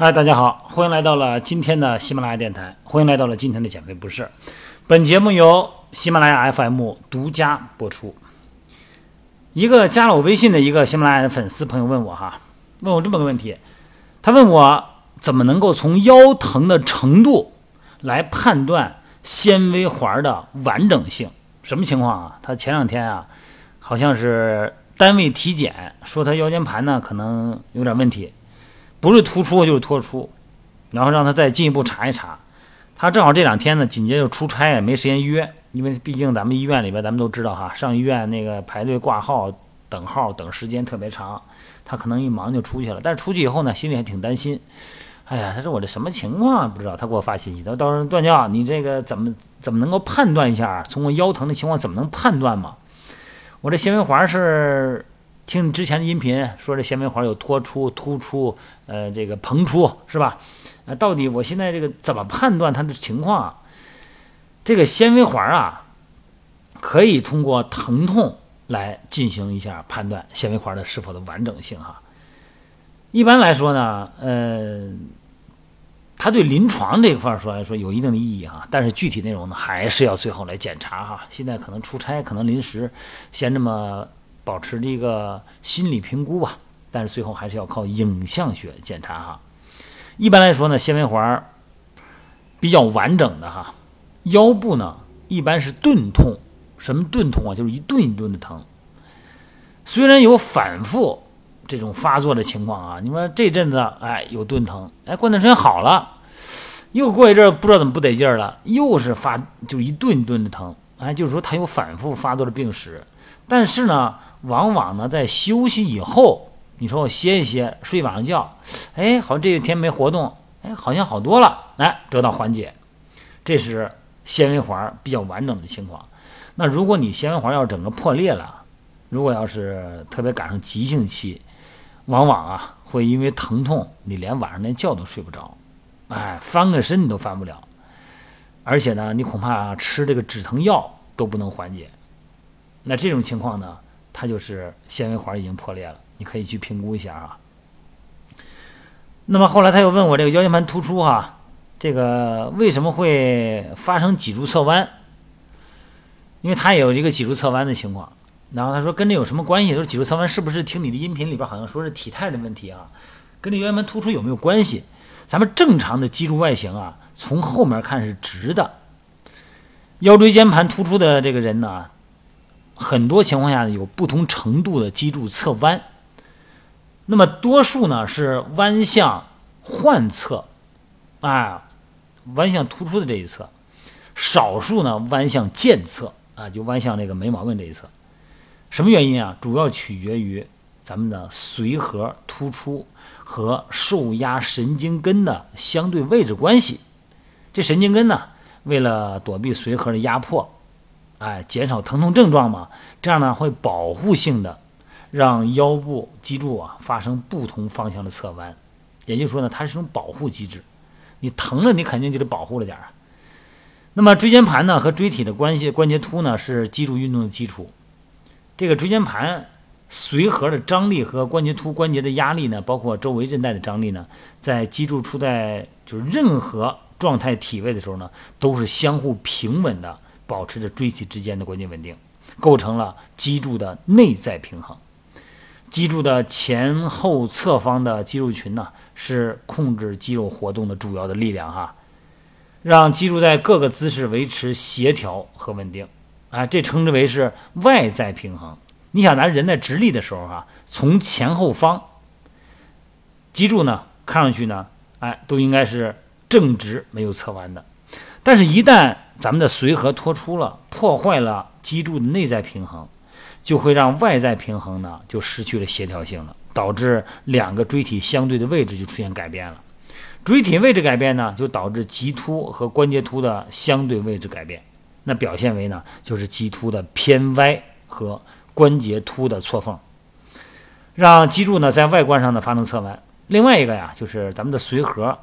嗨，大家好，欢迎来到了今天的喜马拉雅电台，欢迎来到了今天的减肥不是。本节目由喜马拉雅 FM 独家播出。一个加了我微信的一个喜马拉雅的粉丝朋友问我哈，问我这么个问题，他问我怎么能够从腰疼的程度来判断纤维环的完整性？什么情况啊？他前两天啊，好像是单位体检说他腰间盘呢可能有点问题。不是突出就是脱出，然后让他再进一步查一查。他正好这两天呢，紧接着出差也没时间约，因为毕竟咱们医院里边，咱们都知道哈，上医院那个排队挂号、等号等时间特别长，他可能一忙就出去了。但是出去以后呢，心里还挺担心。哎呀，他说我这什么情况不知道。他给我发信息，他说到时候段教，你这个怎么怎么能够判断一下？从我腰疼的情况怎么能判断嘛？我这纤维环是。听之前的音频说这纤维环有脱出、突出，呃，这个膨出是吧？呃，到底我现在这个怎么判断它的情况？啊？这个纤维环啊，可以通过疼痛来进行一下判断纤维环的是否的完整性哈。一般来说呢，呃，它对临床这一块说来说有一定的意义哈，但是具体内容呢还是要最后来检查哈。现在可能出差，可能临时先这么。保持这个心理评估吧，但是最后还是要靠影像学检查哈。一般来说呢，纤维环比较完整的哈，腰部呢一般是钝痛，什么钝痛啊？就是一顿一顿的疼。虽然有反复这种发作的情况啊，你说这阵子哎有钝疼，哎过段时间好了，又过一阵不知道怎么不得劲儿了，又是发就一顿一顿的疼，哎就是说它有反复发作的病史。但是呢，往往呢，在休息以后，你说我歇一歇，睡晚上觉，哎，好像这一天没活动，哎，好像好多了，哎，得到缓解，这是纤维环比较完整的情况。那如果你纤维环要整个破裂了，如果要是特别赶上急性期，往往啊，会因为疼痛，你连晚上连觉都睡不着，哎，翻个身你都翻不了，而且呢，你恐怕吃这个止疼药都不能缓解。那这种情况呢，它就是纤维环已经破裂了，你可以去评估一下啊。那么后来他又问我这个腰间盘突出哈，这个为什么会发生脊柱侧弯？因为他也有一个脊柱侧弯的情况，然后他说跟这有什么关系？说脊柱侧弯是不是听你的音频里边好像说是体态的问题啊？跟这腰间盘突出有没有关系？咱们正常的脊柱外形啊，从后面看是直的，腰椎间盘突出的这个人呢？很多情况下有不同程度的脊柱侧弯，那么多数呢是弯向患侧，啊，弯向突出的这一侧，少数呢弯向健侧，啊，就弯向这个没毛病这一侧。什么原因啊？主要取决于咱们的髓核突出和受压神经根的相对位置关系。这神经根呢，为了躲避髓核的压迫。哎，减少疼痛症状嘛，这样呢会保护性的让腰部脊柱啊发生不同方向的侧弯，也就是说呢，它是一种保护机制。你疼了，你肯定就得保护了点儿。那么椎间盘呢和椎体的关系，关节突呢是脊柱运动的基础。这个椎间盘髓核的张力和关节突关节的压力呢，包括周围韧带的张力呢，在脊柱处在就是任何状态体位的时候呢，都是相互平稳的。保持着椎体之间的关节稳定，构成了脊柱的内在平衡。脊柱的前后侧方的肌肉群呢，是控制肌肉活动的主要的力量哈，让脊柱在各个姿势维持协调和稳定。啊，这称之为是外在平衡。你想，咱人在直立的时候哈，从前后方，脊柱呢，看上去呢，哎，都应该是正直，没有侧弯的。但是，一旦咱们的髓核脱出了，破坏了脊柱的内在平衡，就会让外在平衡呢就失去了协调性了，导致两个椎体相对的位置就出现改变了。椎体位置改变呢，就导致棘突和关节突的相对位置改变。那表现为呢，就是棘突的偏歪和关节突的错缝，让脊柱呢在外观上呢发生侧弯。另外一个呀，就是咱们的髓核，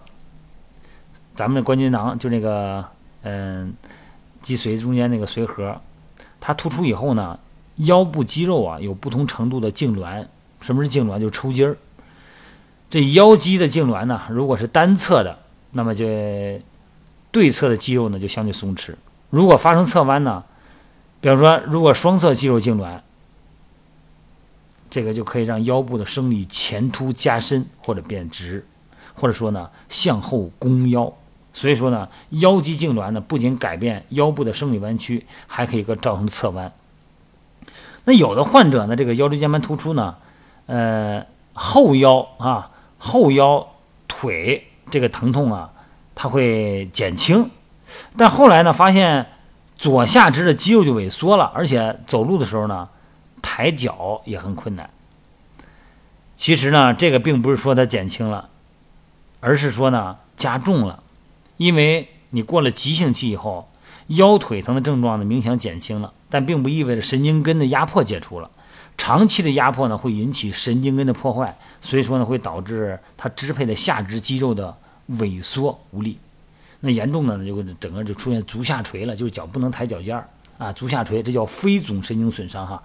咱们的关节囊就那个。嗯，脊髓中间那个髓核，它突出以后呢，腰部肌肉啊有不同程度的痉挛。什么是痉挛？就是抽筋儿。这腰肌的痉挛呢，如果是单侧的，那么就对侧的肌肉呢就相对松弛；如果发生侧弯呢，比方说如果双侧肌肉痉挛，这个就可以让腰部的生理前凸加深或者变直，或者说呢向后弓腰。所以说呢，腰肌痉挛呢不仅改变腰部的生理弯曲，还可以个造成侧弯。那有的患者呢，这个腰椎间盘突出呢，呃，后腰啊，后腰腿这个疼痛啊，它会减轻，但后来呢，发现左下肢的肌肉就萎缩了，而且走路的时候呢，抬脚也很困难。其实呢，这个并不是说它减轻了，而是说呢加重了，因为你过了急性期以后。腰腿疼的症状呢明显减轻了，但并不意味着神经根的压迫解除了。长期的压迫呢会引起神经根的破坏，所以说呢会导致它支配的下肢肌肉的萎缩无力。那严重的呢就整个就出现足下垂了，就是脚不能抬脚尖儿啊，足下垂，这叫非总神经损伤哈。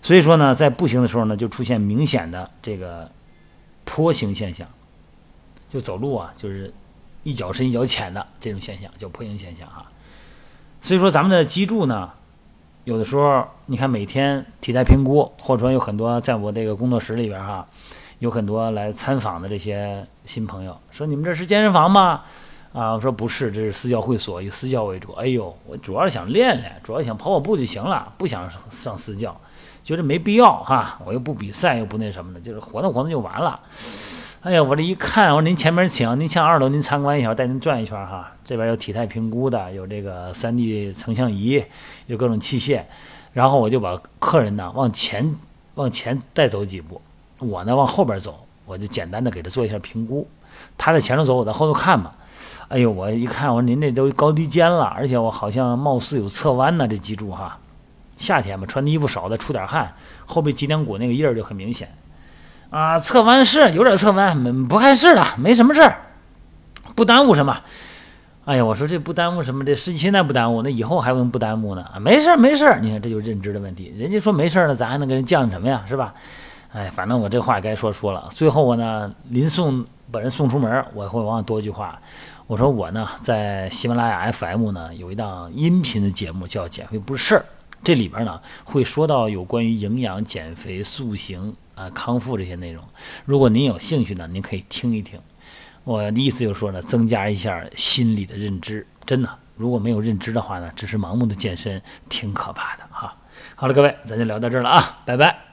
所以说呢在步行的时候呢就出现明显的这个坡形现象，就走路啊就是一脚深一脚浅的这种现象叫坡形现象哈。所以说，咱们的脊柱呢，有的时候你看每天体态评估，或者说有很多在我这个工作室里边哈，有很多来参访的这些新朋友，说你们这是健身房吗？啊，我说不是，这是私教会所，以私教为主。哎呦，我主要是想练练，主要想跑跑步就行了，不想上私教，觉得没必要哈。我又不比赛，又不那什么的，就是活动活动就完了。哎呀，我这一看，我说您前面请，您上二楼，您参观一下，我带您转一圈哈。这边有体态评估的，有这个 3D 成像仪，有各种器械。然后我就把客人呢往前往前带走几步，我呢往后边走，我就简单的给他做一下评估。他在前头走，我在后头看嘛。哎呦，我一看，我说您这都高低肩了，而且我好像貌似有侧弯呢，这脊柱哈。夏天嘛，穿的衣服少，再出点汗，后背脊梁骨那个印儿就很明显。啊，侧弯是有点侧弯，没不碍事了，没什么事儿，不耽误什么。哎呀，我说这不耽误什么，这实际现在不耽误，那以后还能不耽误呢？没事，没事。你看，这就是认知的问题。人家说没事儿了，咱还能跟人犟什么呀？是吧？哎，反正我这话该说说了。最后我呢，临送把人送出门，我会往往多一句话。我说我呢，在喜马拉雅 FM 呢有一档音频的节目叫《减肥不是事儿》，这里边呢会说到有关于营养、减肥、塑形。啊，康复这些内容，如果您有兴趣呢，您可以听一听。我的意思就是说呢，增加一下心理的认知。真的，如果没有认知的话呢，只是盲目的健身，挺可怕的哈。好了，各位，咱就聊到这儿了啊，拜拜。